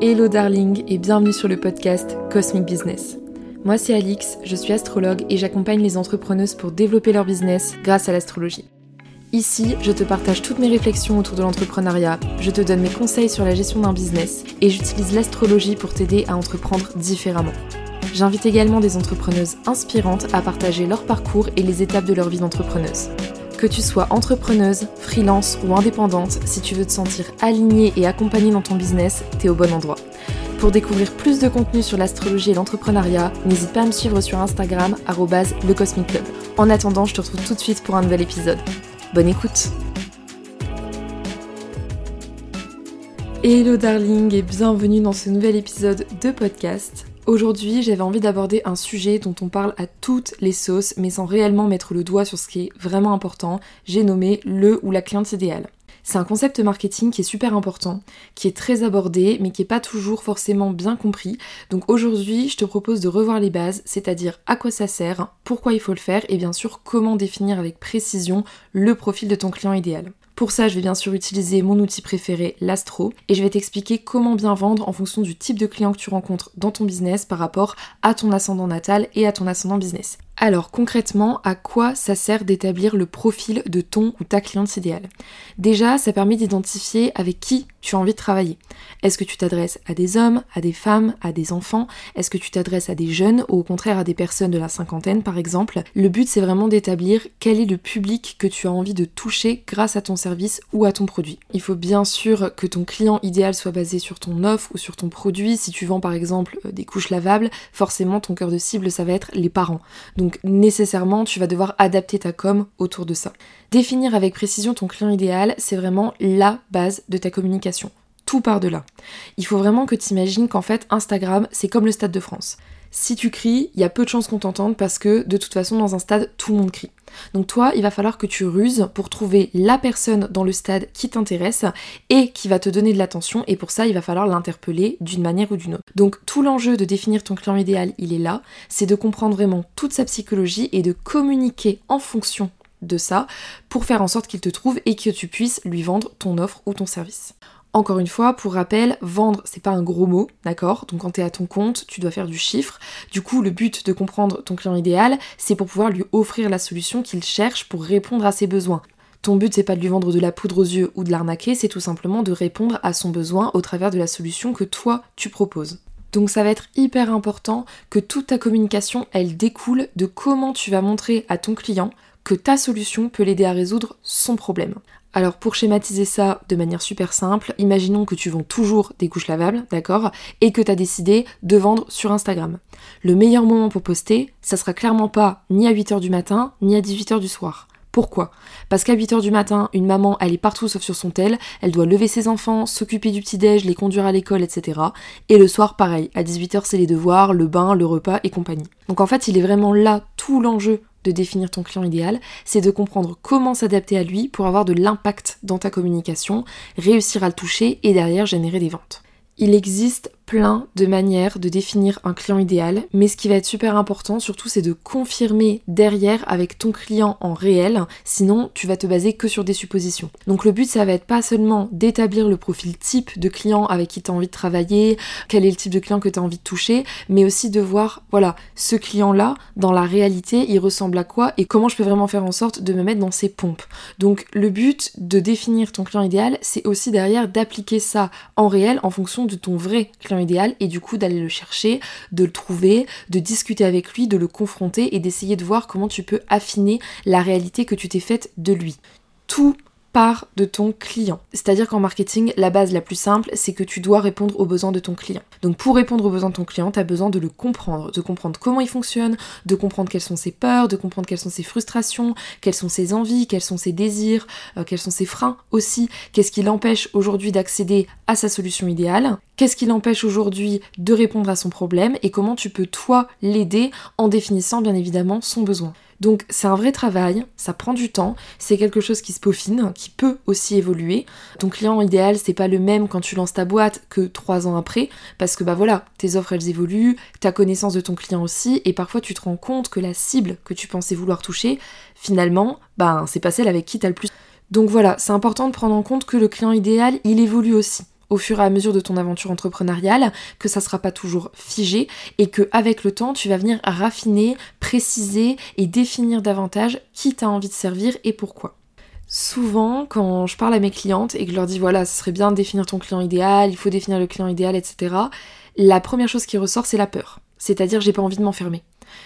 Hello darling et bienvenue sur le podcast Cosmic Business. Moi c'est Alix, je suis astrologue et j'accompagne les entrepreneuses pour développer leur business grâce à l'astrologie. Ici, je te partage toutes mes réflexions autour de l'entrepreneuriat, je te donne mes conseils sur la gestion d'un business et j'utilise l'astrologie pour t'aider à entreprendre différemment. J'invite également des entrepreneuses inspirantes à partager leur parcours et les étapes de leur vie d'entrepreneuse. Que tu sois entrepreneuse, freelance ou indépendante, si tu veux te sentir alignée et accompagnée dans ton business, t'es au bon endroit. Pour découvrir plus de contenu sur l'astrologie et l'entrepreneuriat, n'hésite pas à me suivre sur Instagram, lecosmiclub. En attendant, je te retrouve tout de suite pour un nouvel épisode. Bonne écoute Hello darling et bienvenue dans ce nouvel épisode de podcast. Aujourd'hui, j'avais envie d'aborder un sujet dont on parle à toutes les sauces, mais sans réellement mettre le doigt sur ce qui est vraiment important. J'ai nommé le ou la cliente idéale. C'est un concept marketing qui est super important, qui est très abordé, mais qui n'est pas toujours forcément bien compris. Donc aujourd'hui, je te propose de revoir les bases, c'est-à-dire à quoi ça sert, pourquoi il faut le faire, et bien sûr comment définir avec précision le profil de ton client idéal. Pour ça, je vais bien sûr utiliser mon outil préféré, l'Astro, et je vais t'expliquer comment bien vendre en fonction du type de client que tu rencontres dans ton business par rapport à ton ascendant natal et à ton ascendant business. Alors concrètement, à quoi ça sert d'établir le profil de ton ou ta cliente idéale? Déjà, ça permet d'identifier avec qui tu as envie de travailler. Est-ce que tu t'adresses à des hommes, à des femmes, à des enfants? Est-ce que tu t'adresses à des jeunes ou au contraire à des personnes de la cinquantaine par exemple? Le but c'est vraiment d'établir quel est le public que tu as envie de toucher grâce à ton service ou à ton produit. Il faut bien sûr que ton client idéal soit basé sur ton offre ou sur ton produit. Si tu vends par exemple euh, des couches lavables, forcément ton cœur de cible ça va être les parents. Donc nécessairement, tu vas devoir adapter ta com autour de ça. Définir avec précision ton client idéal, c'est vraiment la base de ta communication. Tout part de là. Il faut vraiment que tu imagines qu'en fait, Instagram, c'est comme le Stade de France. Si tu cries, il y a peu de chances qu'on t'entende parce que de toute façon, dans un stade, tout le monde crie. Donc toi, il va falloir que tu ruses pour trouver la personne dans le stade qui t'intéresse et qui va te donner de l'attention et pour ça, il va falloir l'interpeller d'une manière ou d'une autre. Donc tout l'enjeu de définir ton client idéal, il est là, c'est de comprendre vraiment toute sa psychologie et de communiquer en fonction de ça pour faire en sorte qu'il te trouve et que tu puisses lui vendre ton offre ou ton service. Encore une fois, pour rappel, vendre, c'est pas un gros mot, d'accord? Donc quand tu à ton compte, tu dois faire du chiffre. Du coup, le but de comprendre ton client idéal, c'est pour pouvoir lui offrir la solution qu'il cherche pour répondre à ses besoins. Ton but, c'est pas de lui vendre de la poudre aux yeux ou de l'arnaquer, c'est tout simplement de répondre à son besoin au travers de la solution que toi, tu proposes. Donc ça va être hyper important que toute ta communication, elle découle de comment tu vas montrer à ton client que ta solution peut l'aider à résoudre son problème. Alors pour schématiser ça de manière super simple, imaginons que tu vends toujours des couches lavables, d'accord, et que tu as décidé de vendre sur Instagram. Le meilleur moment pour poster, ça sera clairement pas ni à 8h du matin, ni à 18h du soir. Pourquoi? Parce qu'à 8h du matin, une maman, elle est partout sauf sur son tel, elle doit lever ses enfants, s'occuper du petit-déj, les conduire à l'école, etc. Et le soir, pareil, à 18h, c'est les devoirs, le bain, le repas et compagnie. Donc en fait, il est vraiment là tout l'enjeu de définir ton client idéal, c'est de comprendre comment s'adapter à lui pour avoir de l'impact dans ta communication, réussir à le toucher et derrière générer des ventes. Il existe plein de manières de définir un client idéal, mais ce qui va être super important surtout c'est de confirmer derrière avec ton client en réel, sinon tu vas te baser que sur des suppositions. Donc le but ça va être pas seulement d'établir le profil type de client avec qui tu as envie de travailler, quel est le type de client que tu as envie de toucher, mais aussi de voir voilà, ce client là dans la réalité, il ressemble à quoi et comment je peux vraiment faire en sorte de me mettre dans ses pompes. Donc le but de définir ton client idéal, c'est aussi derrière d'appliquer ça en réel en fonction de ton vrai client idéal et du coup d'aller le chercher, de le trouver, de discuter avec lui, de le confronter et d'essayer de voir comment tu peux affiner la réalité que tu t'es faite de lui. Tout de ton client. C'est-à-dire qu'en marketing, la base la plus simple, c'est que tu dois répondre aux besoins de ton client. Donc pour répondre aux besoins de ton client, tu as besoin de le comprendre, de comprendre comment il fonctionne, de comprendre quelles sont ses peurs, de comprendre quelles sont ses frustrations, quelles sont ses envies, quels sont ses désirs, euh, quels sont ses freins aussi, qu'est-ce qui l'empêche aujourd'hui d'accéder à sa solution idéale, qu'est-ce qui l'empêche aujourd'hui de répondre à son problème? Et comment tu peux toi l'aider en définissant bien évidemment son besoin? Donc c'est un vrai travail, ça prend du temps, c'est quelque chose qui se peaufine, qui peut aussi évoluer. Ton client idéal, c'est pas le même quand tu lances ta boîte que trois ans après, parce que bah voilà, tes offres elles évoluent, ta connaissance de ton client aussi, et parfois tu te rends compte que la cible que tu pensais vouloir toucher, finalement, bah c'est pas celle avec qui t'as le plus. Donc voilà, c'est important de prendre en compte que le client idéal, il évolue aussi au fur et à mesure de ton aventure entrepreneuriale, que ça sera pas toujours figé et que avec le temps, tu vas venir raffiner, préciser et définir davantage qui t'a envie de servir et pourquoi. Souvent, quand je parle à mes clientes et que je leur dis voilà, ce serait bien de définir ton client idéal, il faut définir le client idéal, etc., la première chose qui ressort, c'est la peur. C'est-à-dire, j'ai pas envie de m'enfermer.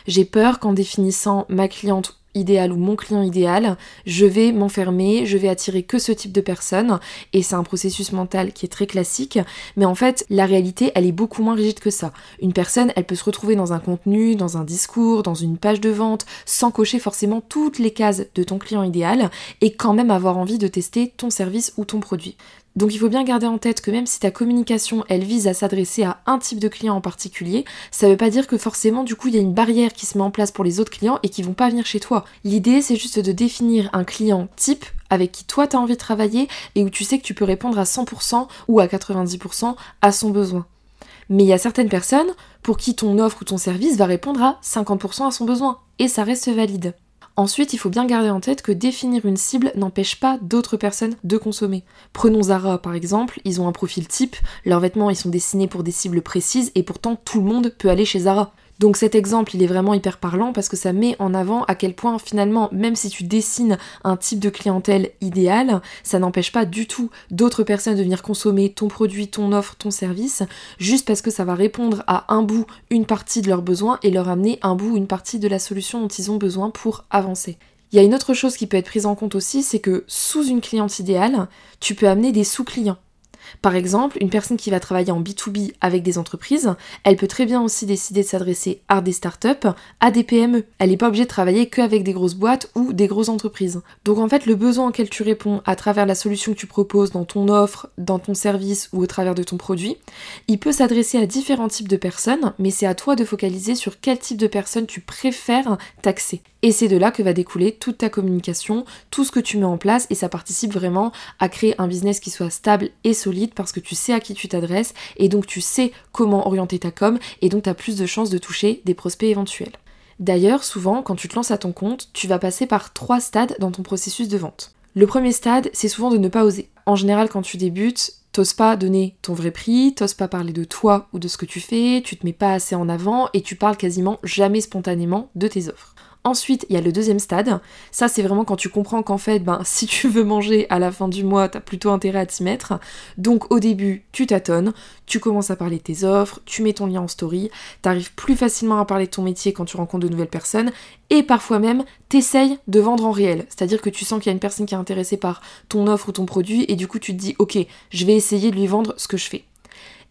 J'ai peur qu'en définissant ma cliente idéal ou mon client idéal, je vais m'enfermer, je vais attirer que ce type de personnes et c'est un processus mental qui est très classique, mais en fait la réalité elle est beaucoup moins rigide que ça. Une personne elle peut se retrouver dans un contenu, dans un discours, dans une page de vente sans cocher forcément toutes les cases de ton client idéal et quand même avoir envie de tester ton service ou ton produit. Donc il faut bien garder en tête que même si ta communication elle vise à s'adresser à un type de client en particulier, ça veut pas dire que forcément du coup il y a une barrière qui se met en place pour les autres clients et qui vont pas venir chez toi. L'idée c'est juste de définir un client type avec qui toi tu as envie de travailler et où tu sais que tu peux répondre à 100% ou à 90% à son besoin. Mais il y a certaines personnes pour qui ton offre ou ton service va répondre à 50% à son besoin et ça reste valide. Ensuite, il faut bien garder en tête que définir une cible n'empêche pas d'autres personnes de consommer. Prenons Zara par exemple, ils ont un profil type, leurs vêtements ils sont dessinés pour des cibles précises et pourtant tout le monde peut aller chez Zara. Donc cet exemple, il est vraiment hyper parlant parce que ça met en avant à quel point finalement, même si tu dessines un type de clientèle idéal, ça n'empêche pas du tout d'autres personnes de venir consommer ton produit, ton offre, ton service, juste parce que ça va répondre à un bout, une partie de leurs besoins et leur amener un bout, une partie de la solution dont ils ont besoin pour avancer. Il y a une autre chose qui peut être prise en compte aussi, c'est que sous une cliente idéale, tu peux amener des sous-clients. Par exemple, une personne qui va travailler en B2B avec des entreprises, elle peut très bien aussi décider de s'adresser à des startups, à des PME. Elle n'est pas obligée de travailler qu'avec des grosses boîtes ou des grosses entreprises. Donc en fait, le besoin auquel tu réponds à travers la solution que tu proposes dans ton offre, dans ton service ou au travers de ton produit, il peut s'adresser à différents types de personnes, mais c'est à toi de focaliser sur quel type de personnes tu préfères taxer. Et c'est de là que va découler toute ta communication, tout ce que tu mets en place, et ça participe vraiment à créer un business qui soit stable et solide parce que tu sais à qui tu t'adresses, et donc tu sais comment orienter ta com, et donc tu as plus de chances de toucher des prospects éventuels. D'ailleurs, souvent, quand tu te lances à ton compte, tu vas passer par trois stades dans ton processus de vente. Le premier stade, c'est souvent de ne pas oser. En général, quand tu débutes, t'oses pas donner ton vrai prix, t'oses pas parler de toi ou de ce que tu fais, tu te mets pas assez en avant et tu parles quasiment jamais spontanément de tes offres. Ensuite, il y a le deuxième stade. Ça, c'est vraiment quand tu comprends qu'en fait, ben, si tu veux manger à la fin du mois, t'as plutôt intérêt à t'y mettre. Donc, au début, tu tâtonnes, tu commences à parler de tes offres, tu mets ton lien en story, t'arrives plus facilement à parler de ton métier quand tu rencontres de nouvelles personnes, et parfois même, t'essayes de vendre en réel. C'est-à-dire que tu sens qu'il y a une personne qui est intéressée par ton offre ou ton produit, et du coup, tu te dis, ok, je vais essayer de lui vendre ce que je fais.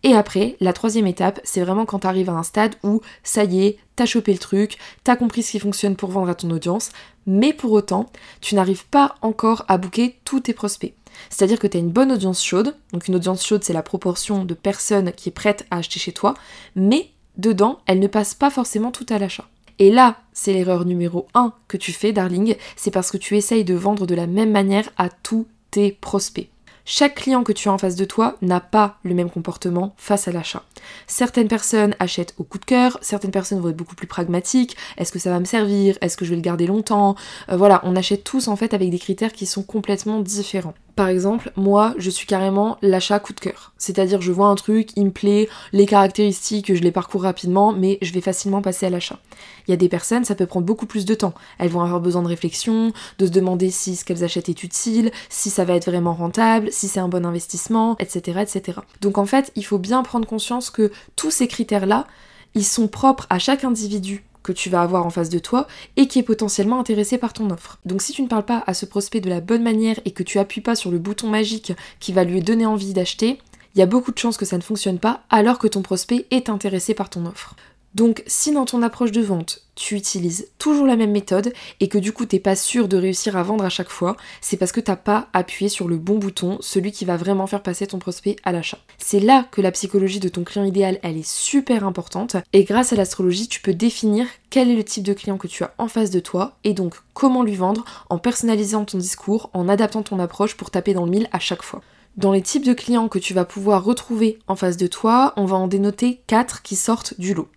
Et après, la troisième étape, c'est vraiment quand tu arrives à un stade où ça y est, t'as chopé le truc, t'as compris ce qui fonctionne pour vendre à ton audience, mais pour autant, tu n'arrives pas encore à booker tous tes prospects. C'est-à-dire que tu as une bonne audience chaude, donc une audience chaude c'est la proportion de personnes qui est prête à acheter chez toi, mais dedans, elle ne passe pas forcément tout à l'achat. Et là, c'est l'erreur numéro 1 que tu fais, darling, c'est parce que tu essayes de vendre de la même manière à tous tes prospects. Chaque client que tu as en face de toi n'a pas le même comportement face à l'achat. Certaines personnes achètent au coup de cœur, certaines personnes vont être beaucoup plus pragmatiques. Est-ce que ça va me servir? Est-ce que je vais le garder longtemps? Euh, Voilà, on achète tous en fait avec des critères qui sont complètement différents. Par exemple, moi, je suis carrément l'achat coup de cœur. C'est-à-dire, je vois un truc, il me plaît, les caractéristiques, je les parcours rapidement, mais je vais facilement passer à l'achat. Il y a des personnes, ça peut prendre beaucoup plus de temps. Elles vont avoir besoin de réflexion, de se demander si ce qu'elles achètent est utile, si ça va être vraiment rentable, si c'est un bon investissement, etc., etc. Donc en fait, il faut bien prendre conscience que tous ces critères-là, ils sont propres à chaque individu que tu vas avoir en face de toi et qui est potentiellement intéressé par ton offre. Donc si tu ne parles pas à ce prospect de la bonne manière et que tu appuies pas sur le bouton magique qui va lui donner envie d'acheter, il y a beaucoup de chances que ça ne fonctionne pas alors que ton prospect est intéressé par ton offre. Donc si dans ton approche de vente, tu utilises toujours la même méthode et que du coup t'es pas sûr de réussir à vendre à chaque fois, c'est parce que t'as pas appuyé sur le bon bouton, celui qui va vraiment faire passer ton prospect à l'achat. C'est là que la psychologie de ton client idéal, elle est super importante et grâce à l'astrologie, tu peux définir quel est le type de client que tu as en face de toi et donc comment lui vendre en personnalisant ton discours, en adaptant ton approche pour taper dans le mille à chaque fois. Dans les types de clients que tu vas pouvoir retrouver en face de toi, on va en dénoter 4 qui sortent du lot.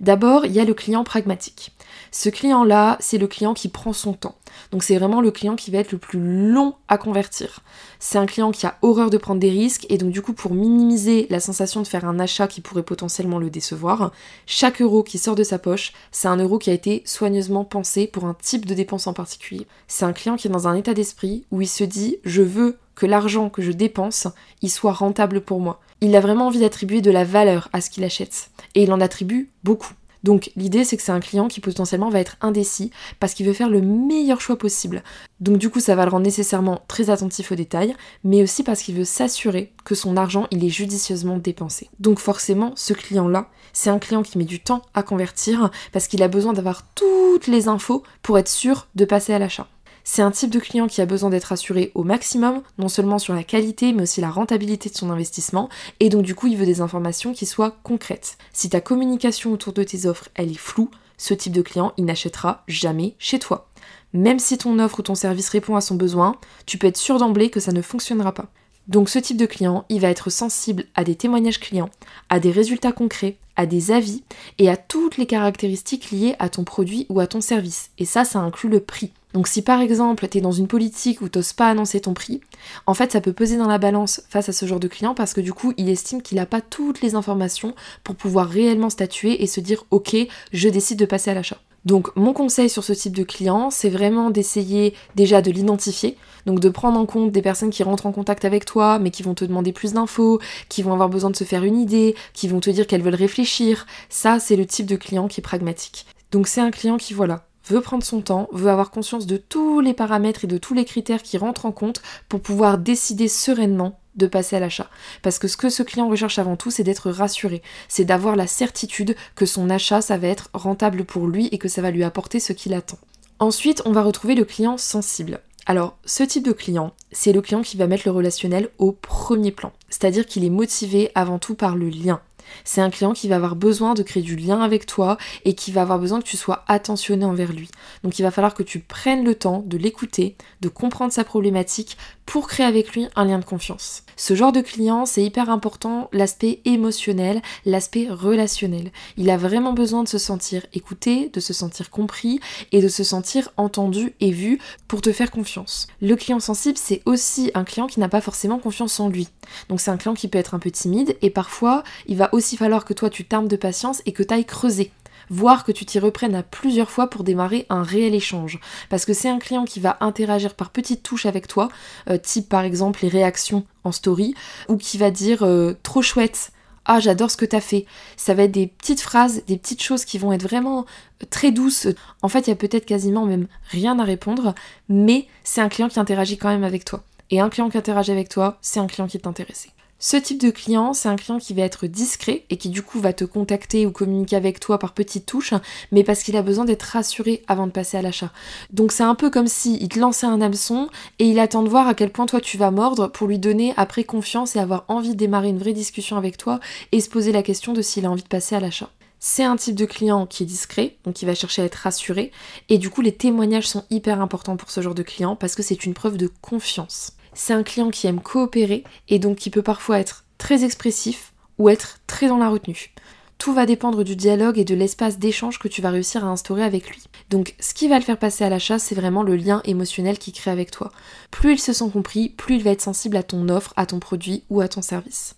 D'abord, il y a le client pragmatique. Ce client-là, c'est le client qui prend son temps. Donc c'est vraiment le client qui va être le plus long à convertir. C'est un client qui a horreur de prendre des risques et donc du coup pour minimiser la sensation de faire un achat qui pourrait potentiellement le décevoir, chaque euro qui sort de sa poche, c'est un euro qui a été soigneusement pensé pour un type de dépense en particulier. C'est un client qui est dans un état d'esprit où il se dit je veux que l'argent que je dépense, il soit rentable pour moi. Il a vraiment envie d'attribuer de la valeur à ce qu'il achète. Et il en attribue beaucoup. Donc l'idée c'est que c'est un client qui potentiellement va être indécis parce qu'il veut faire le meilleur choix possible. Donc du coup ça va le rendre nécessairement très attentif aux détails, mais aussi parce qu'il veut s'assurer que son argent il est judicieusement dépensé. Donc forcément ce client-là, c'est un client qui met du temps à convertir parce qu'il a besoin d'avoir toutes les infos pour être sûr de passer à l'achat. C'est un type de client qui a besoin d'être assuré au maximum, non seulement sur la qualité, mais aussi la rentabilité de son investissement, et donc du coup il veut des informations qui soient concrètes. Si ta communication autour de tes offres, elle est floue, ce type de client, il n'achètera jamais chez toi. Même si ton offre ou ton service répond à son besoin, tu peux être sûr d'emblée que ça ne fonctionnera pas. Donc ce type de client, il va être sensible à des témoignages clients, à des résultats concrets, à des avis et à toutes les caractéristiques liées à ton produit ou à ton service. Et ça, ça inclut le prix. Donc si par exemple tu es dans une politique où t'oses pas annoncer ton prix, en fait ça peut peser dans la balance face à ce genre de client parce que du coup il estime qu'il n'a pas toutes les informations pour pouvoir réellement statuer et se dire ok je décide de passer à l'achat. Donc mon conseil sur ce type de client, c'est vraiment d'essayer déjà de l'identifier, donc de prendre en compte des personnes qui rentrent en contact avec toi, mais qui vont te demander plus d'infos, qui vont avoir besoin de se faire une idée, qui vont te dire qu'elles veulent réfléchir. Ça, c'est le type de client qui est pragmatique. Donc c'est un client qui, voilà, veut prendre son temps, veut avoir conscience de tous les paramètres et de tous les critères qui rentrent en compte pour pouvoir décider sereinement de passer à l'achat. Parce que ce que ce client recherche avant tout, c'est d'être rassuré, c'est d'avoir la certitude que son achat, ça va être rentable pour lui et que ça va lui apporter ce qu'il attend. Ensuite, on va retrouver le client sensible. Alors, ce type de client, c'est le client qui va mettre le relationnel au premier plan. C'est-à-dire qu'il est motivé avant tout par le lien. C'est un client qui va avoir besoin de créer du lien avec toi et qui va avoir besoin que tu sois attentionné envers lui. Donc il va falloir que tu prennes le temps de l'écouter, de comprendre sa problématique pour créer avec lui un lien de confiance. Ce genre de client, c'est hyper important, l'aspect émotionnel, l'aspect relationnel. Il a vraiment besoin de se sentir écouté, de se sentir compris et de se sentir entendu et vu pour te faire confiance. Le client sensible, c'est aussi un client qui n'a pas forcément confiance en lui. Donc c'est un client qui peut être un peu timide et parfois il va aussi falloir que toi tu t'armes de patience et que tu ailles creuser voire que tu t'y reprennes à plusieurs fois pour démarrer un réel échange. Parce que c'est un client qui va interagir par petites touches avec toi, euh, type par exemple les réactions en story, ou qui va dire euh, trop chouette, ah j'adore ce que t'as fait. Ça va être des petites phrases, des petites choses qui vont être vraiment euh, très douces. En fait, il y a peut-être quasiment même rien à répondre, mais c'est un client qui interagit quand même avec toi. Et un client qui interagit avec toi, c'est un client qui est intéressé. Ce type de client, c'est un client qui va être discret et qui du coup va te contacter ou communiquer avec toi par petites touches, mais parce qu'il a besoin d'être rassuré avant de passer à l'achat. Donc c'est un peu comme si il te lançait un hameçon et il attend de voir à quel point toi tu vas mordre pour lui donner après confiance et avoir envie de démarrer une vraie discussion avec toi et se poser la question de s'il a envie de passer à l'achat. C'est un type de client qui est discret, donc qui va chercher à être rassuré, et du coup les témoignages sont hyper importants pour ce genre de client parce que c'est une preuve de confiance c'est un client qui aime coopérer et donc qui peut parfois être très expressif ou être très dans la retenue. Tout va dépendre du dialogue et de l'espace d'échange que tu vas réussir à instaurer avec lui. Donc ce qui va le faire passer à l'achat, c'est vraiment le lien émotionnel qu'il crée avec toi. Plus il se sent compris, plus il va être sensible à ton offre, à ton produit ou à ton service.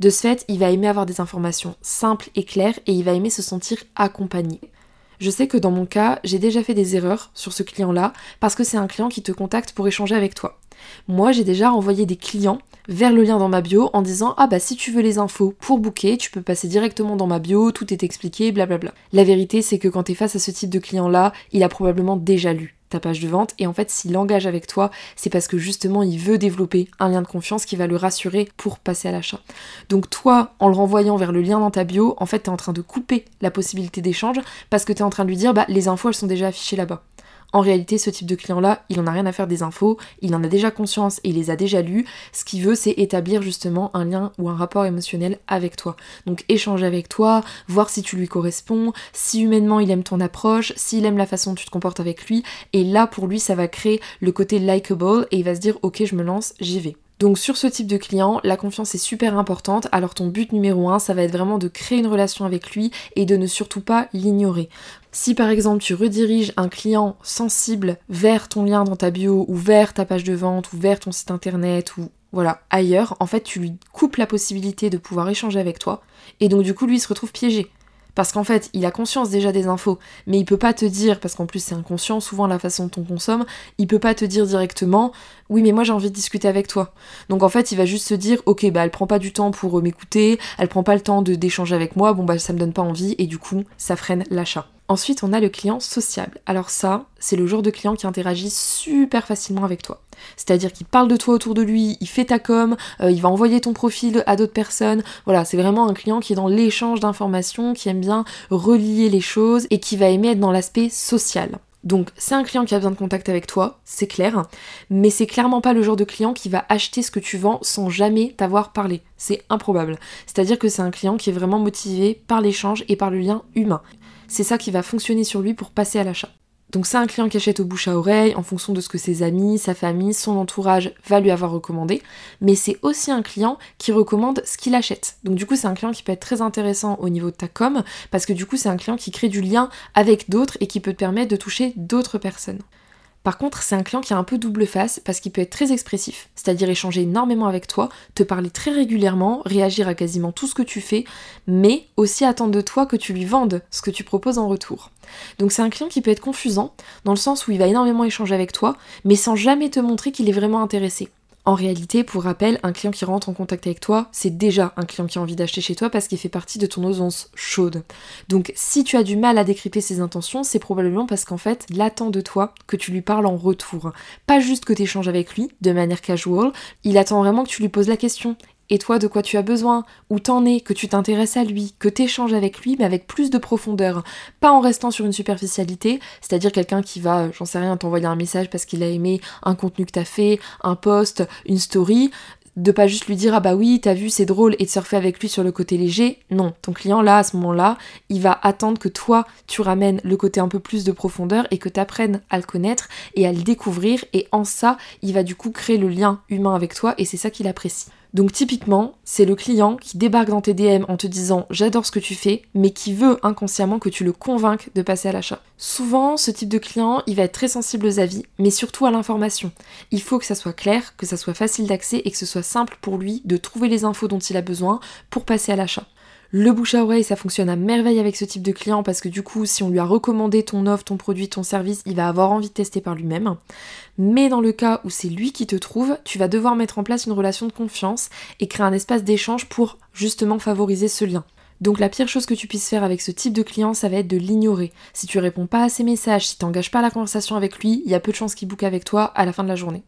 De ce fait, il va aimer avoir des informations simples et claires et il va aimer se sentir accompagné. Je sais que dans mon cas, j'ai déjà fait des erreurs sur ce client-là parce que c'est un client qui te contacte pour échanger avec toi. Moi, j'ai déjà envoyé des clients vers le lien dans ma bio en disant Ah bah si tu veux les infos pour booker, tu peux passer directement dans ma bio, tout est expliqué, blablabla. La vérité, c'est que quand tu es face à ce type de client-là, il a probablement déjà lu ta page de vente et en fait s'il engage avec toi c'est parce que justement il veut développer un lien de confiance qui va le rassurer pour passer à l'achat. Donc toi en le renvoyant vers le lien dans ta bio en fait tu es en train de couper la possibilité d'échange parce que tu es en train de lui dire bah les infos elles sont déjà affichées là-bas. En réalité, ce type de client-là, il en a rien à faire des infos, il en a déjà conscience et il les a déjà lus. Ce qu'il veut, c'est établir justement un lien ou un rapport émotionnel avec toi. Donc échanger avec toi, voir si tu lui corresponds, si humainement il aime ton approche, s'il aime la façon dont tu te comportes avec lui. Et là, pour lui, ça va créer le côté likable et il va se dire, ok, je me lance, j'y vais. Donc sur ce type de client, la confiance est super importante, alors ton but numéro un, ça va être vraiment de créer une relation avec lui et de ne surtout pas l'ignorer. Si par exemple tu rediriges un client sensible vers ton lien dans ta bio ou vers ta page de vente ou vers ton site internet ou voilà, ailleurs, en fait tu lui coupes la possibilité de pouvoir échanger avec toi et donc du coup lui se retrouve piégé. Parce qu'en fait, il a conscience déjà des infos, mais il peut pas te dire, parce qu'en plus c'est inconscient souvent la façon dont on consomme, il peut pas te dire directement, oui mais moi j'ai envie de discuter avec toi. Donc en fait, il va juste se dire, ok bah elle prend pas du temps pour m'écouter, elle prend pas le temps d'échanger avec moi, bon bah ça me donne pas envie, et du coup ça freine l'achat. Ensuite, on a le client sociable. Alors ça, c'est le genre de client qui interagit super facilement avec toi. C'est-à-dire qu'il parle de toi autour de lui, il fait ta com, euh, il va envoyer ton profil à d'autres personnes. Voilà, c'est vraiment un client qui est dans l'échange d'informations, qui aime bien relier les choses et qui va aimer être dans l'aspect social. Donc c'est un client qui a besoin de contact avec toi, c'est clair, mais c'est clairement pas le genre de client qui va acheter ce que tu vends sans jamais t'avoir parlé. C'est improbable. C'est-à-dire que c'est un client qui est vraiment motivé par l'échange et par le lien humain c'est ça qui va fonctionner sur lui pour passer à l'achat. Donc c'est un client qui achète au bouche à oreille en fonction de ce que ses amis, sa famille, son entourage va lui avoir recommandé, mais c'est aussi un client qui recommande ce qu'il achète. Donc du coup c'est un client qui peut être très intéressant au niveau de ta com, parce que du coup c'est un client qui crée du lien avec d'autres et qui peut te permettre de toucher d'autres personnes. Par contre, c'est un client qui a un peu double face parce qu'il peut être très expressif, c'est-à-dire échanger énormément avec toi, te parler très régulièrement, réagir à quasiment tout ce que tu fais, mais aussi attendre de toi que tu lui vendes ce que tu proposes en retour. Donc c'est un client qui peut être confusant, dans le sens où il va énormément échanger avec toi, mais sans jamais te montrer qu'il est vraiment intéressé. En réalité, pour rappel, un client qui rentre en contact avec toi, c'est déjà un client qui a envie d'acheter chez toi parce qu'il fait partie de ton audience chaude. Donc si tu as du mal à décrypter ses intentions, c'est probablement parce qu'en fait, il attend de toi que tu lui parles en retour. Pas juste que tu échanges avec lui de manière casual, il attend vraiment que tu lui poses la question et toi de quoi tu as besoin, où t'en es, que tu t'intéresses à lui, que t'échanges avec lui, mais avec plus de profondeur, pas en restant sur une superficialité, c'est-à-dire quelqu'un qui va, j'en sais rien, t'envoyer un message parce qu'il a aimé un contenu que t'as fait, un post, une story, de pas juste lui dire ah bah oui t'as vu c'est drôle et de surfer avec lui sur le côté léger. Non. Ton client là à ce moment là il va attendre que toi tu ramènes le côté un peu plus de profondeur et que tu apprennes à le connaître et à le découvrir. Et en ça il va du coup créer le lien humain avec toi et c'est ça qu'il apprécie donc typiquement, c'est le client qui débarque dans tes DM en te disant j'adore ce que tu fais, mais qui veut inconsciemment que tu le convainques de passer à l'achat. Souvent, ce type de client, il va être très sensible aux avis, mais surtout à l'information. Il faut que ça soit clair, que ça soit facile d'accès et que ce soit simple pour lui de trouver les infos dont il a besoin pour passer à l'achat. Le bouche à oreille, ça fonctionne à merveille avec ce type de client parce que du coup, si on lui a recommandé ton offre, ton produit, ton service, il va avoir envie de tester par lui-même. Mais dans le cas où c'est lui qui te trouve, tu vas devoir mettre en place une relation de confiance et créer un espace d'échange pour justement favoriser ce lien. Donc la pire chose que tu puisses faire avec ce type de client, ça va être de l'ignorer. Si tu réponds pas à ses messages, si tu n'engages pas la conversation avec lui, il y a peu de chances qu'il boucle avec toi à la fin de la journée.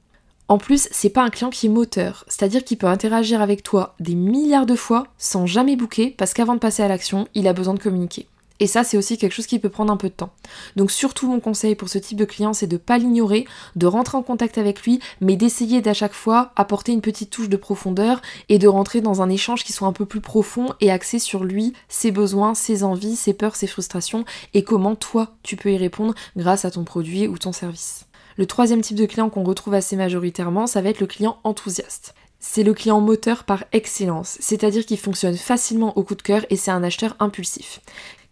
En plus, c'est pas un client qui est moteur, c'est-à-dire qu'il peut interagir avec toi des milliards de fois sans jamais bouquer parce qu'avant de passer à l'action, il a besoin de communiquer. Et ça, c'est aussi quelque chose qui peut prendre un peu de temps. Donc surtout, mon conseil pour ce type de client, c'est de pas l'ignorer, de rentrer en contact avec lui, mais d'essayer d'à chaque fois apporter une petite touche de profondeur et de rentrer dans un échange qui soit un peu plus profond et axé sur lui, ses besoins, ses envies, ses peurs, ses frustrations et comment toi, tu peux y répondre grâce à ton produit ou ton service. Le troisième type de client qu'on retrouve assez majoritairement, ça va être le client enthousiaste. C'est le client moteur par excellence, c'est-à-dire qu'il fonctionne facilement au coup de cœur et c'est un acheteur impulsif.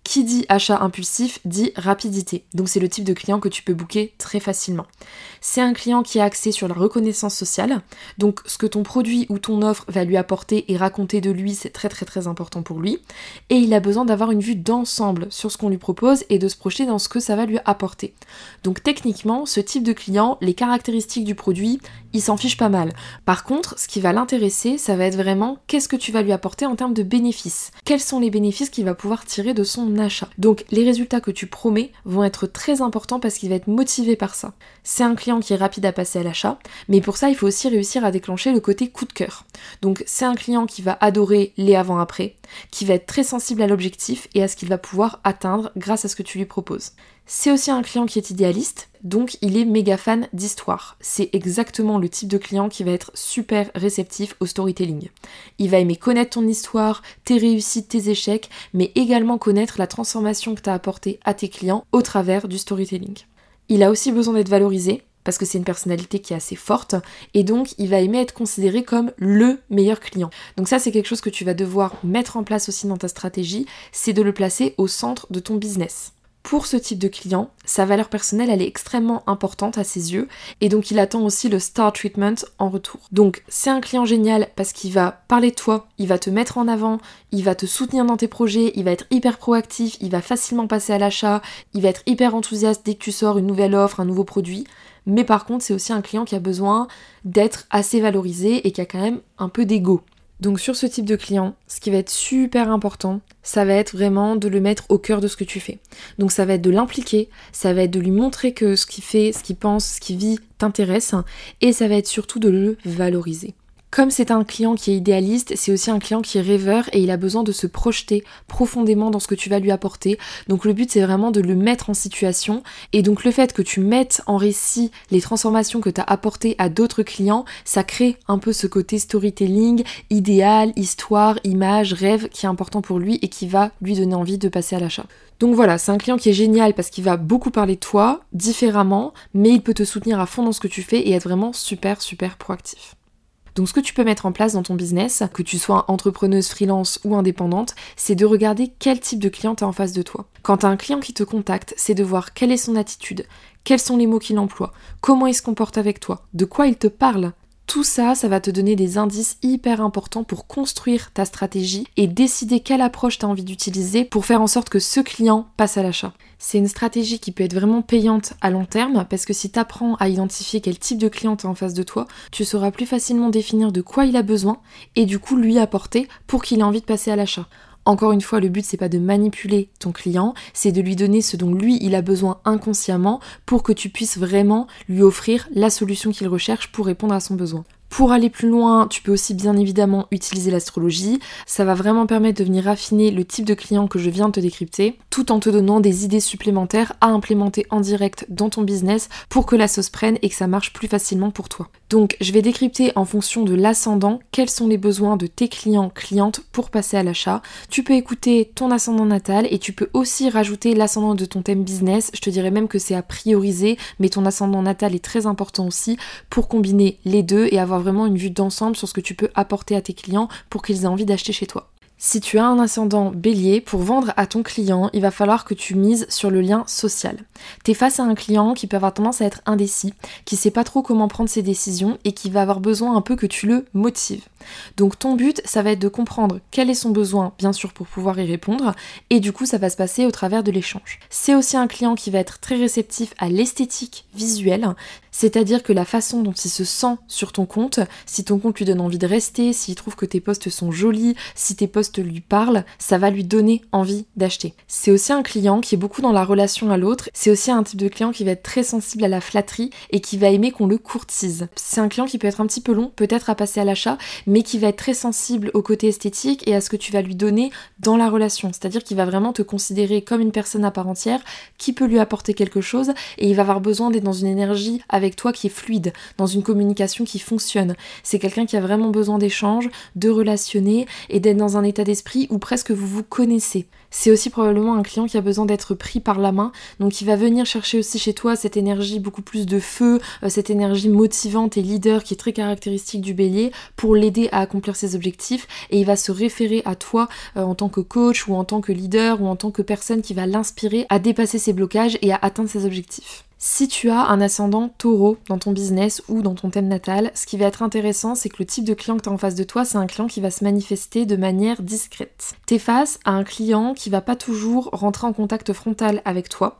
Qui dit achat impulsif dit rapidité. Donc c'est le type de client que tu peux booker très facilement. C'est un client qui est axé sur la reconnaissance sociale. Donc ce que ton produit ou ton offre va lui apporter et raconter de lui, c'est très très très important pour lui. Et il a besoin d'avoir une vue d'ensemble sur ce qu'on lui propose et de se projeter dans ce que ça va lui apporter. Donc techniquement, ce type de client, les caractéristiques du produit, il s'en fiche pas mal. Par contre, ce qui va l'intéresser, ça va être vraiment qu'est-ce que tu vas lui apporter en termes de bénéfices. Quels sont les bénéfices qu'il va pouvoir tirer de son Donc les résultats que tu promets vont être très importants parce qu'il va être motivé par ça. C'est un client qui est rapide à passer à l'achat, mais pour ça il faut aussi réussir à déclencher le côté coup de cœur. Donc c'est un client qui va adorer les avant-après, qui va être très sensible à l'objectif et à ce qu'il va pouvoir atteindre grâce à ce que tu lui proposes. C'est aussi un client qui est idéaliste, donc il est méga fan d'histoire. C'est exactement le type de client qui va être super réceptif au storytelling. Il va aimer connaître ton histoire, tes réussites, tes échecs, mais également connaître la transformation que tu as apportée à tes clients au travers du storytelling. Il a aussi besoin d'être valorisé, parce que c'est une personnalité qui est assez forte et donc il va aimer être considéré comme le meilleur client. Donc ça c'est quelque chose que tu vas devoir mettre en place aussi dans ta stratégie, c'est de le placer au centre de ton business pour ce type de client, sa valeur personnelle, elle est extrêmement importante à ses yeux et donc il attend aussi le star treatment en retour. Donc c'est un client génial parce qu'il va parler de toi, il va te mettre en avant, il va te soutenir dans tes projets, il va être hyper proactif, il va facilement passer à l'achat, il va être hyper enthousiaste dès que tu sors une nouvelle offre, un nouveau produit. Mais par contre, c'est aussi un client qui a besoin d'être assez valorisé et qui a quand même un peu d'ego. Donc sur ce type de client, ce qui va être super important, ça va être vraiment de le mettre au cœur de ce que tu fais. Donc ça va être de l'impliquer, ça va être de lui montrer que ce qu'il fait, ce qu'il pense, ce qu'il vit t'intéresse, et ça va être surtout de le valoriser. Comme c'est un client qui est idéaliste, c'est aussi un client qui est rêveur et il a besoin de se projeter profondément dans ce que tu vas lui apporter. Donc le but c'est vraiment de le mettre en situation et donc le fait que tu mettes en récit les transformations que tu as apportées à d'autres clients, ça crée un peu ce côté storytelling, idéal, histoire, image, rêve qui est important pour lui et qui va lui donner envie de passer à l'achat. Donc voilà, c'est un client qui est génial parce qu'il va beaucoup parler de toi différemment, mais il peut te soutenir à fond dans ce que tu fais et être vraiment super super proactif. Donc ce que tu peux mettre en place dans ton business, que tu sois entrepreneuse, freelance ou indépendante, c'est de regarder quel type de client tu as en face de toi. Quand tu as un client qui te contacte, c'est de voir quelle est son attitude, quels sont les mots qu'il emploie, comment il se comporte avec toi, de quoi il te parle, tout ça, ça va te donner des indices hyper importants pour construire ta stratégie et décider quelle approche tu as envie d'utiliser pour faire en sorte que ce client passe à l'achat. C'est une stratégie qui peut être vraiment payante à long terme parce que si tu apprends à identifier quel type de client tu as en face de toi, tu sauras plus facilement définir de quoi il a besoin et du coup lui apporter pour qu'il ait envie de passer à l'achat. Encore une fois, le but c'est pas de manipuler ton client, c'est de lui donner ce dont lui il a besoin inconsciemment pour que tu puisses vraiment lui offrir la solution qu'il recherche pour répondre à son besoin. Pour aller plus loin, tu peux aussi bien évidemment utiliser l'astrologie. Ça va vraiment permettre de venir affiner le type de client que je viens de te décrypter, tout en te donnant des idées supplémentaires à implémenter en direct dans ton business pour que la sauce prenne et que ça marche plus facilement pour toi. Donc je vais décrypter en fonction de l'ascendant quels sont les besoins de tes clients, clientes pour passer à l'achat. Tu peux écouter ton ascendant natal et tu peux aussi rajouter l'ascendant de ton thème business. Je te dirais même que c'est à prioriser, mais ton ascendant natal est très important aussi pour combiner les deux et avoir vraiment une vue d'ensemble sur ce que tu peux apporter à tes clients pour qu'ils aient envie d'acheter chez toi. Si tu as un ascendant bélier, pour vendre à ton client, il va falloir que tu mises sur le lien social. Tu es face à un client qui peut avoir tendance à être indécis, qui sait pas trop comment prendre ses décisions et qui va avoir besoin un peu que tu le motives. Donc ton but, ça va être de comprendre quel est son besoin, bien sûr, pour pouvoir y répondre, et du coup, ça va se passer au travers de l'échange. C'est aussi un client qui va être très réceptif à l'esthétique visuelle, c'est-à-dire que la façon dont il se sent sur ton compte, si ton compte lui donne envie de rester, s'il trouve que tes posts sont jolis, si tes posts lui parlent, ça va lui donner envie d'acheter. C'est aussi un client qui est beaucoup dans la relation à l'autre, c'est aussi un type de client qui va être très sensible à la flatterie et qui va aimer qu'on le courtise. C'est un client qui peut être un petit peu long, peut-être à passer à l'achat, mais qui va être très sensible au côté esthétique et à ce que tu vas lui donner dans la relation. C'est-à-dire qu'il va vraiment te considérer comme une personne à part entière qui peut lui apporter quelque chose et il va avoir besoin d'être dans une énergie avec toi qui est fluide, dans une communication qui fonctionne. C'est quelqu'un qui a vraiment besoin d'échanges, de relationner et d'être dans un état d'esprit où presque vous vous connaissez. C'est aussi probablement un client qui a besoin d'être pris par la main, donc il va venir chercher aussi chez toi cette énergie beaucoup plus de feu, euh, cette énergie motivante et leader qui est très caractéristique du bélier pour l'aider à accomplir ses objectifs et il va se référer à toi euh, en tant que coach ou en tant que leader ou en tant que personne qui va l'inspirer à dépasser ses blocages et à atteindre ses objectifs. Si tu as un ascendant taureau dans ton business ou dans ton thème natal, ce qui va être intéressant, c'est que le type de client que tu as en face de toi, c'est un client qui va se manifester de manière discrète. Tu es face à un client qui va pas toujours rentrer en contact frontal avec toi,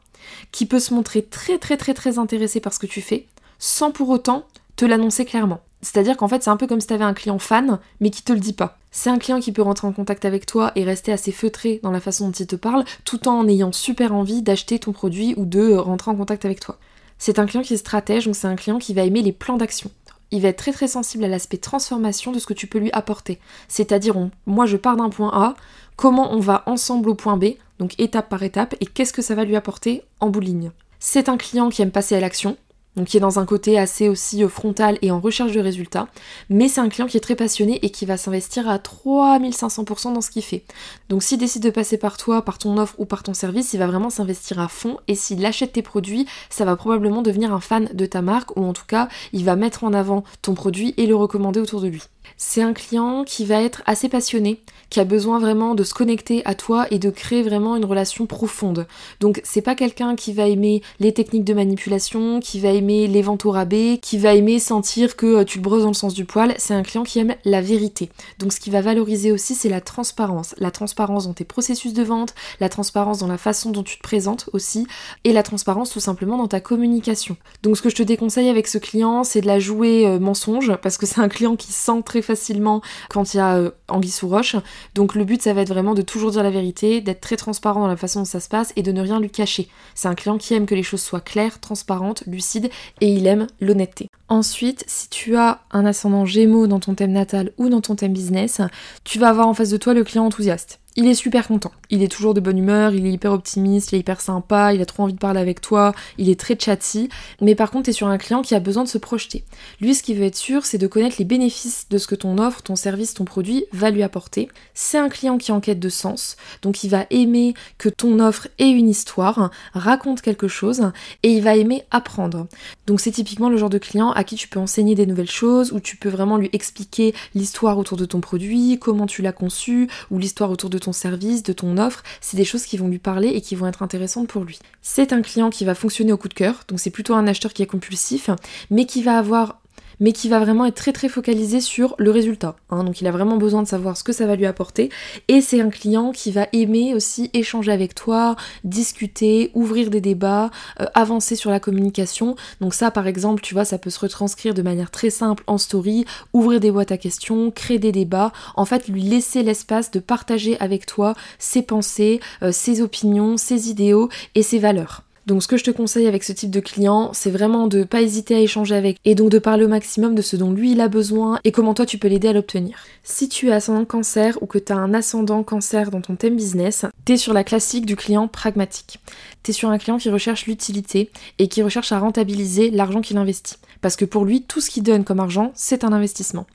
qui peut se montrer très très très très intéressé par ce que tu fais, sans pour autant te l'annoncer clairement. C'est-à-dire qu'en fait, c'est un peu comme si tu avais un client fan, mais qui te le dit pas. C'est un client qui peut rentrer en contact avec toi et rester assez feutré dans la façon dont il te parle, tout en ayant super envie d'acheter ton produit ou de rentrer en contact avec toi. C'est un client qui est stratège, donc c'est un client qui va aimer les plans d'action. Il va être très très sensible à l'aspect transformation de ce que tu peux lui apporter. C'est-à-dire, moi je pars d'un point A, comment on va ensemble au point B, donc étape par étape, et qu'est-ce que ça va lui apporter en bout de ligne. C'est un client qui aime passer à l'action, donc qui est dans un côté assez aussi euh, frontal et en recherche de résultats, mais c'est un client qui est très passionné et qui va s'investir à 3500% dans ce qu'il fait. Donc s'il décide de passer par toi, par ton offre ou par ton service, il va vraiment s'investir à fond et s'il achète tes produits, ça va probablement devenir un fan de ta marque ou en tout cas, il va mettre en avant ton produit et le recommander autour de lui. C'est un client qui va être assez passionné, qui a besoin vraiment de se connecter à toi et de créer vraiment une relation profonde. Donc c'est pas quelqu'un qui va aimer les techniques de manipulation, qui va aimer les ventes au rabais, qui va aimer sentir que euh, tu le brosses dans le sens du poil, c'est un client qui aime la vérité. Donc ce qui va valoriser aussi c'est la transparence, la transparence dans tes processus de vente, la transparence dans la façon dont tu te présentes aussi et la transparence tout simplement dans ta communication. Donc ce que je te déconseille avec ce client, c'est de la jouer euh, mensonge parce que c'est un client qui sent très facilement quand il y a euh, anguille sous roche. Donc le but ça va être vraiment de toujours dire la vérité, d'être très transparent dans la façon dont ça se passe et de ne rien lui cacher. C'est un client qui aime que les choses soient claires, transparentes, lucides et il aime l'honnêteté. Ensuite, si tu as un ascendant Gémeaux dans ton thème natal ou dans ton thème business, tu vas avoir en face de toi le client enthousiaste il est super content. Il est toujours de bonne humeur, il est hyper optimiste, il est hyper sympa, il a trop envie de parler avec toi, il est très chatty. Mais par contre, tu es sur un client qui a besoin de se projeter. Lui, ce qu'il veut être sûr, c'est de connaître les bénéfices de ce que ton offre, ton service, ton produit va lui apporter. C'est un client qui est en quête de sens, donc il va aimer que ton offre ait une histoire, raconte quelque chose, et il va aimer apprendre. Donc c'est typiquement le genre de client à qui tu peux enseigner des nouvelles choses, où tu peux vraiment lui expliquer l'histoire autour de ton produit, comment tu l'as conçu, ou l'histoire autour de ton service, de ton offre, c'est des choses qui vont lui parler et qui vont être intéressantes pour lui. C'est un client qui va fonctionner au coup de cœur, donc c'est plutôt un acheteur qui est compulsif, mais qui va avoir mais qui va vraiment être très très focalisé sur le résultat. Hein. Donc il a vraiment besoin de savoir ce que ça va lui apporter. Et c'est un client qui va aimer aussi échanger avec toi, discuter, ouvrir des débats, euh, avancer sur la communication. Donc ça par exemple, tu vois, ça peut se retranscrire de manière très simple en story, ouvrir des boîtes à questions, créer des débats, en fait lui laisser l'espace de partager avec toi ses pensées, euh, ses opinions, ses idéaux et ses valeurs. Donc ce que je te conseille avec ce type de client, c'est vraiment de pas hésiter à échanger avec et donc de parler au maximum de ce dont lui il a besoin et comment toi tu peux l'aider à l'obtenir. Si tu es ascendant cancer ou que tu as un ascendant cancer dans ton thème business, t'es sur la classique du client pragmatique. T'es sur un client qui recherche l'utilité et qui recherche à rentabiliser l'argent qu'il investit. Parce que pour lui, tout ce qu'il donne comme argent, c'est un investissement.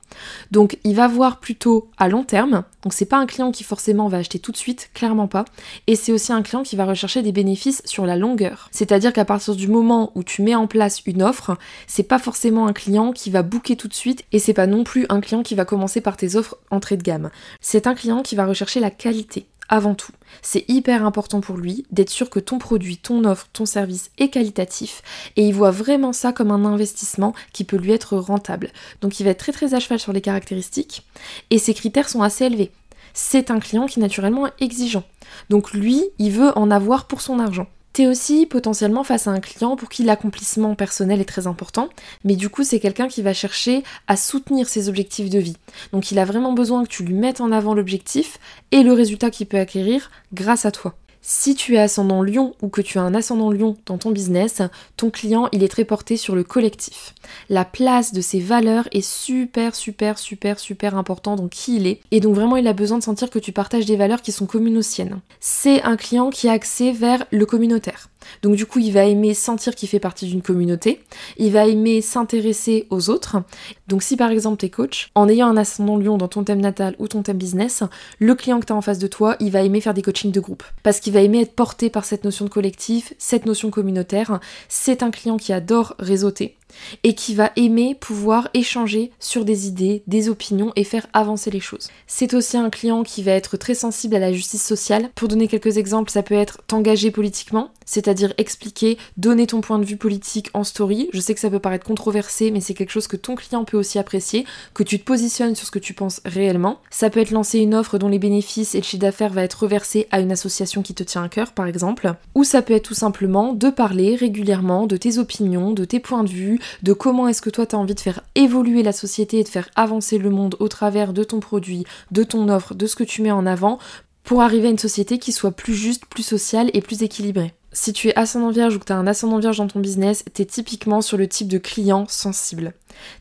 Donc il va voir plutôt à long terme. Donc c'est pas un client qui forcément va acheter tout de suite, clairement pas. Et c'est aussi un client qui va rechercher des bénéfices sur la longueur. C'est-à-dire qu'à partir du moment où tu mets en place une offre, c'est pas forcément un client qui va booker tout de suite et c'est pas non plus un client qui va commencer par tes offres entrée de gamme. C'est un client qui va rechercher la qualité avant tout. C'est hyper important pour lui d'être sûr que ton produit, ton offre, ton service est qualitatif et il voit vraiment ça comme un investissement qui peut lui être rentable. Donc il va être très très à cheval sur les caractéristiques et ses critères sont assez élevés. C'est un client qui naturellement est exigeant. Donc lui, il veut en avoir pour son argent. T'es aussi potentiellement face à un client pour qui l'accomplissement personnel est très important, mais du coup c'est quelqu'un qui va chercher à soutenir ses objectifs de vie. Donc il a vraiment besoin que tu lui mettes en avant l'objectif et le résultat qu'il peut acquérir grâce à toi. Si tu es ascendant lion ou que tu as un ascendant lion dans ton business, ton client il est très porté sur le collectif. La place de ses valeurs est super super super super important dans qui il est et donc vraiment il a besoin de sentir que tu partages des valeurs qui sont communes aux siennes. C'est un client qui est axé vers le communautaire. Donc du coup, il va aimer sentir qu'il fait partie d'une communauté, il va aimer s'intéresser aux autres. Donc si par exemple tu es coach, en ayant un ascendant lion dans ton thème natal ou ton thème business, le client que tu as en face de toi, il va aimer faire des coachings de groupe. Parce qu'il va aimer être porté par cette notion de collectif, cette notion communautaire. C'est un client qui adore réseauter et qui va aimer pouvoir échanger sur des idées, des opinions et faire avancer les choses. C'est aussi un client qui va être très sensible à la justice sociale. Pour donner quelques exemples, ça peut être t'engager politiquement, c'est-à-dire expliquer, donner ton point de vue politique en story. Je sais que ça peut paraître controversé, mais c'est quelque chose que ton client peut aussi apprécier, que tu te positionnes sur ce que tu penses réellement. Ça peut être lancer une offre dont les bénéfices et le chiffre d'affaires va être reversé à une association qui te tient à cœur, par exemple. Ou ça peut être tout simplement de parler régulièrement de tes opinions, de tes points de vue, de comment est-ce que toi tu as envie de faire évoluer la société et de faire avancer le monde au travers de ton produit, de ton offre, de ce que tu mets en avant pour arriver à une société qui soit plus juste, plus sociale et plus équilibrée. Si tu es ascendant vierge ou que tu as un ascendant vierge dans ton business, tu es typiquement sur le type de client sensible.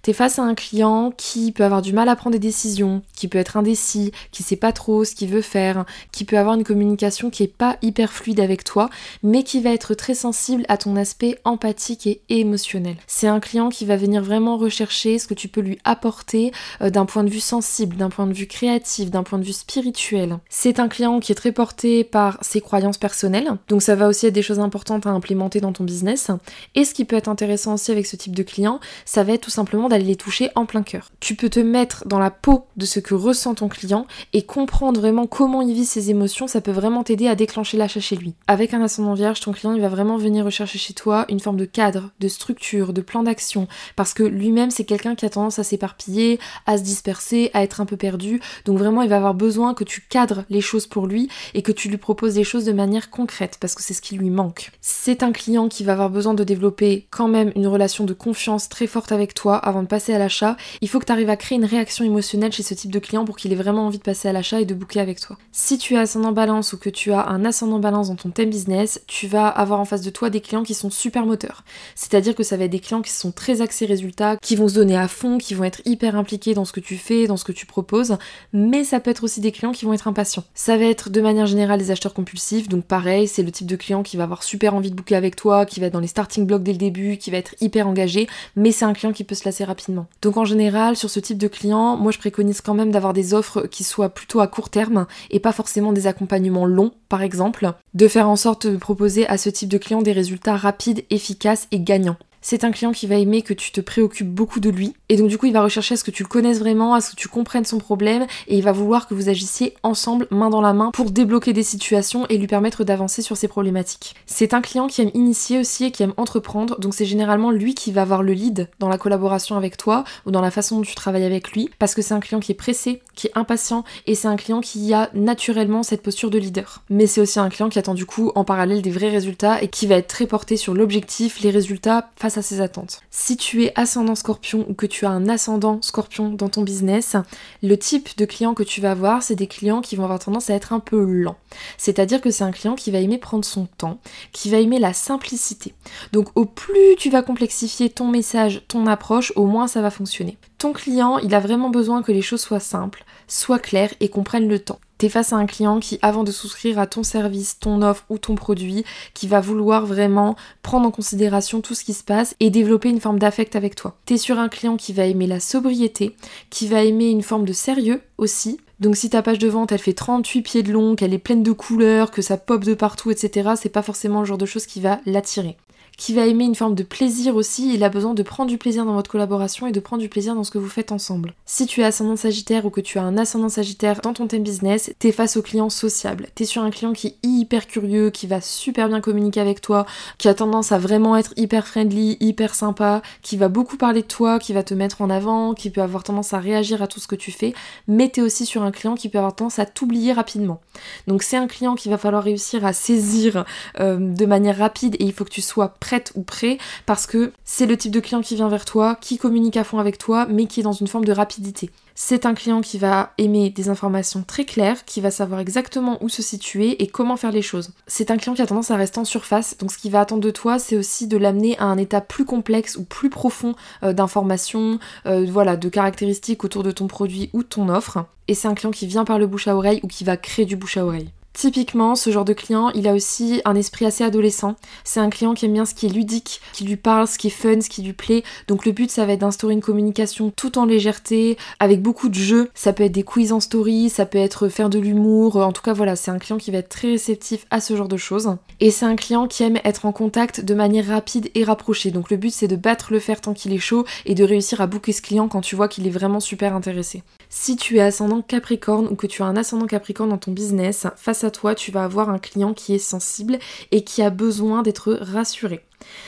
T'es face à un client qui peut avoir du mal à prendre des décisions, qui peut être indécis, qui sait pas trop ce qu'il veut faire, qui peut avoir une communication qui est pas hyper fluide avec toi, mais qui va être très sensible à ton aspect empathique et émotionnel. C'est un client qui va venir vraiment rechercher ce que tu peux lui apporter euh, d'un point de vue sensible, d'un point de vue créatif, d'un point de vue spirituel. C'est un client qui est très porté par ses croyances personnelles, donc ça va aussi être des choses importantes à implémenter dans ton business. Et ce qui peut être intéressant aussi avec ce type de client, ça va être tout simplement d'aller les toucher en plein cœur. Tu peux te mettre dans la peau de ce que ressent ton client et comprendre vraiment comment il vit ses émotions, ça peut vraiment t'aider à déclencher l'achat chez lui. Avec un ascendant vierge, ton client il va vraiment venir rechercher chez toi une forme de cadre, de structure, de plan d'action, parce que lui-même c'est quelqu'un qui a tendance à s'éparpiller, à se disperser, à être un peu perdu, donc vraiment il va avoir besoin que tu cadres les choses pour lui et que tu lui proposes des choses de manière concrète, parce que c'est ce qui lui manque. C'est un client qui va avoir besoin de développer quand même une relation de confiance très forte avec toi, avant de passer à l'achat, il faut que tu arrives à créer une réaction émotionnelle chez ce type de client pour qu'il ait vraiment envie de passer à l'achat et de booker avec toi. Si tu as ascendant balance ou que tu as un ascendant balance dans ton thème business, tu vas avoir en face de toi des clients qui sont super moteurs. C'est-à-dire que ça va être des clients qui sont très axés résultats, qui vont se donner à fond, qui vont être hyper impliqués dans ce que tu fais, dans ce que tu proposes, mais ça peut être aussi des clients qui vont être impatients. Ça va être de manière générale des acheteurs compulsifs, donc pareil, c'est le type de client qui va avoir super envie de booker avec toi, qui va être dans les starting blocks dès le début, qui va être hyper engagé, mais c'est un client qui peut se assez rapidement. Donc en général, sur ce type de client, moi je préconise quand même d'avoir des offres qui soient plutôt à court terme et pas forcément des accompagnements longs, par exemple, de faire en sorte de proposer à ce type de client des résultats rapides, efficaces et gagnants c'est un client qui va aimer que tu te préoccupes beaucoup de lui. Et donc du coup, il va rechercher à ce que tu le connaisses vraiment, à ce que tu comprennes son problème, et il va vouloir que vous agissiez ensemble, main dans la main, pour débloquer des situations et lui permettre d'avancer sur ses problématiques. C'est un client qui aime initier aussi et qui aime entreprendre, donc c'est généralement lui qui va avoir le lead dans la collaboration avec toi ou dans la façon dont tu travailles avec lui, parce que c'est un client qui est pressé, qui est impatient, et c'est un client qui a naturellement cette posture de leader. Mais c'est aussi un client qui attend du coup en parallèle des vrais résultats et qui va être très porté sur l'objectif, les résultats face à ses attentes. Si tu es ascendant scorpion ou que tu as un ascendant scorpion dans ton business, le type de client que tu vas avoir, c'est des clients qui vont avoir tendance à être un peu lents. C'est-à-dire que c'est un client qui va aimer prendre son temps, qui va aimer la simplicité. Donc au plus tu vas complexifier ton message, ton approche, au moins ça va fonctionner. Ton client, il a vraiment besoin que les choses soient simples, soient claires et qu'on prenne le temps. T'es face à un client qui, avant de souscrire à ton service, ton offre ou ton produit, qui va vouloir vraiment prendre en considération tout ce qui se passe et développer une forme d'affect avec toi. T'es sur un client qui va aimer la sobriété, qui va aimer une forme de sérieux aussi. Donc si ta page de vente elle fait 38 pieds de long, qu'elle est pleine de couleurs, que ça pop de partout, etc., c'est pas forcément le genre de choses qui va l'attirer qui va aimer une forme de plaisir aussi, il a besoin de prendre du plaisir dans votre collaboration et de prendre du plaisir dans ce que vous faites ensemble. Si tu es ascendant sagittaire ou que tu as un ascendant sagittaire dans ton thème business, t'es face au client sociable. T'es sur un client qui est hyper curieux, qui va super bien communiquer avec toi, qui a tendance à vraiment être hyper friendly, hyper sympa, qui va beaucoup parler de toi, qui va te mettre en avant, qui peut avoir tendance à réagir à tout ce que tu fais, mais t'es aussi sur un client qui peut avoir tendance à t'oublier rapidement. Donc c'est un client qu'il va falloir réussir à saisir euh, de manière rapide et il faut que tu sois prête ou prêt parce que c'est le type de client qui vient vers toi, qui communique à fond avec toi, mais qui est dans une forme de rapidité. C'est un client qui va aimer des informations très claires, qui va savoir exactement où se situer et comment faire les choses. C'est un client qui a tendance à rester en surface, donc ce qu'il va attendre de toi, c'est aussi de l'amener à un état plus complexe ou plus profond euh, d'informations, euh, voilà, de caractéristiques autour de ton produit ou de ton offre. Et c'est un client qui vient par le bouche à oreille ou qui va créer du bouche à oreille. Typiquement, ce genre de client, il a aussi un esprit assez adolescent. C'est un client qui aime bien ce qui est ludique, qui lui parle, ce qui est fun, ce qui lui plaît. Donc le but, ça va être d'instaurer une communication tout en légèreté, avec beaucoup de jeux. Ça peut être des quiz en story, ça peut être faire de l'humour. En tout cas, voilà, c'est un client qui va être très réceptif à ce genre de choses. Et c'est un client qui aime être en contact de manière rapide et rapprochée. Donc le but, c'est de battre le fer tant qu'il est chaud et de réussir à booker ce client quand tu vois qu'il est vraiment super intéressé. Si tu es ascendant Capricorne ou que tu as un ascendant Capricorne dans ton business, face à toi, tu vas avoir un client qui est sensible et qui a besoin d'être rassuré.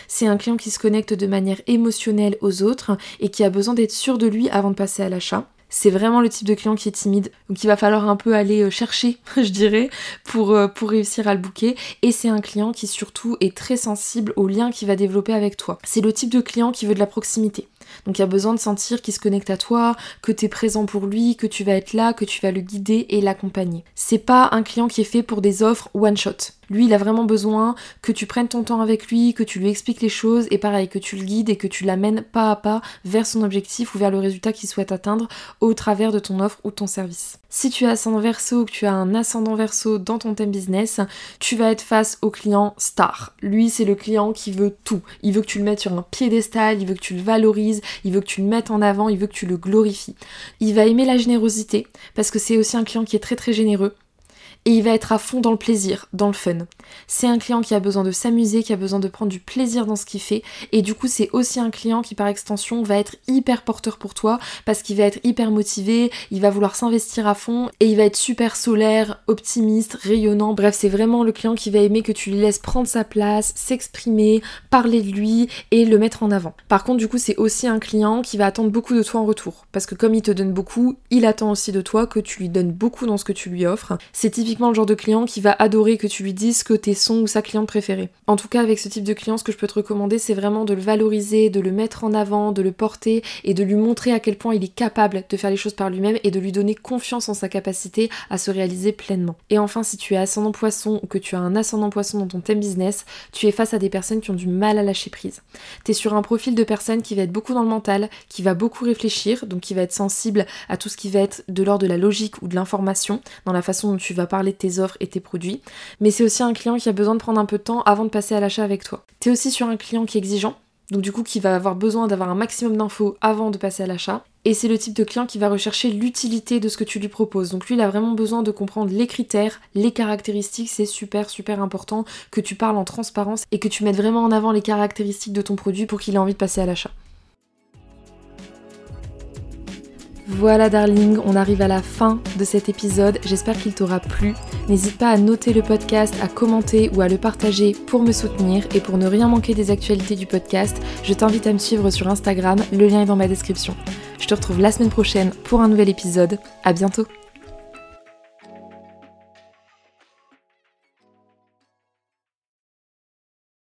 C'est un client qui se connecte de manière émotionnelle aux autres et qui a besoin d'être sûr de lui avant de passer à l'achat. C'est vraiment le type de client qui est timide, donc il va falloir un peu aller euh, chercher, je dirais, pour, euh, pour réussir à le booker. Et c'est un client qui surtout est très sensible aux liens qu'il va développer avec toi. C'est le type de client qui veut de la proximité. Donc il a besoin de sentir qu'il se connecte à toi, que tu es présent pour lui, que tu vas être là, que tu vas le guider et l'accompagner. C'est pas un client qui est fait pour des offres one shot. Lui, il a vraiment besoin que tu prennes ton temps avec lui, que tu lui expliques les choses et pareil, que tu le guides et que tu l'amènes pas à pas vers son objectif ou vers le résultat qu'il souhaite atteindre au travers de ton offre ou ton service. Si tu as ascendant verso ou que tu as un ascendant verso dans ton thème business, tu vas être face au client star. Lui, c'est le client qui veut tout. Il veut que tu le mettes sur un piédestal, il veut que tu le valorises, il veut que tu le mettes en avant, il veut que tu le glorifies. Il va aimer la générosité parce que c'est aussi un client qui est très très généreux et il va être à fond dans le plaisir, dans le fun. C'est un client qui a besoin de s'amuser, qui a besoin de prendre du plaisir dans ce qu'il fait et du coup c'est aussi un client qui par extension va être hyper porteur pour toi parce qu'il va être hyper motivé, il va vouloir s'investir à fond et il va être super solaire, optimiste, rayonnant. Bref, c'est vraiment le client qui va aimer que tu lui laisses prendre sa place, s'exprimer, parler de lui et le mettre en avant. Par contre, du coup, c'est aussi un client qui va attendre beaucoup de toi en retour parce que comme il te donne beaucoup, il attend aussi de toi que tu lui donnes beaucoup dans ce que tu lui offres. C'est typiquement le genre de client qui va adorer que tu lui dises que t'es son ou sa cliente préférée. En tout cas, avec ce type de client, ce que je peux te recommander, c'est vraiment de le valoriser, de le mettre en avant, de le porter et de lui montrer à quel point il est capable de faire les choses par lui-même et de lui donner confiance en sa capacité à se réaliser pleinement. Et enfin, si tu es ascendant poisson ou que tu as un ascendant poisson dans ton thème business, tu es face à des personnes qui ont du mal à lâcher prise. Tu es sur un profil de personne qui va être beaucoup dans le mental, qui va beaucoup réfléchir, donc qui va être sensible à tout ce qui va être de l'ordre de la logique ou de l'information, dans la façon dont tu vas parler tes offres et tes produits, mais c'est aussi un client qui a besoin de prendre un peu de temps avant de passer à l'achat avec toi. Tu es aussi sur un client qui est exigeant, donc du coup qui va avoir besoin d'avoir un maximum d'infos avant de passer à l'achat. Et c'est le type de client qui va rechercher l'utilité de ce que tu lui proposes. Donc lui, il a vraiment besoin de comprendre les critères, les caractéristiques. C'est super, super important que tu parles en transparence et que tu mettes vraiment en avant les caractéristiques de ton produit pour qu'il ait envie de passer à l'achat. Voilà darling, on arrive à la fin de cet épisode, j'espère qu'il t'aura plu. N'hésite pas à noter le podcast, à commenter ou à le partager pour me soutenir et pour ne rien manquer des actualités du podcast, je t'invite à me suivre sur Instagram, le lien est dans ma description. Je te retrouve la semaine prochaine pour un nouvel épisode, à bientôt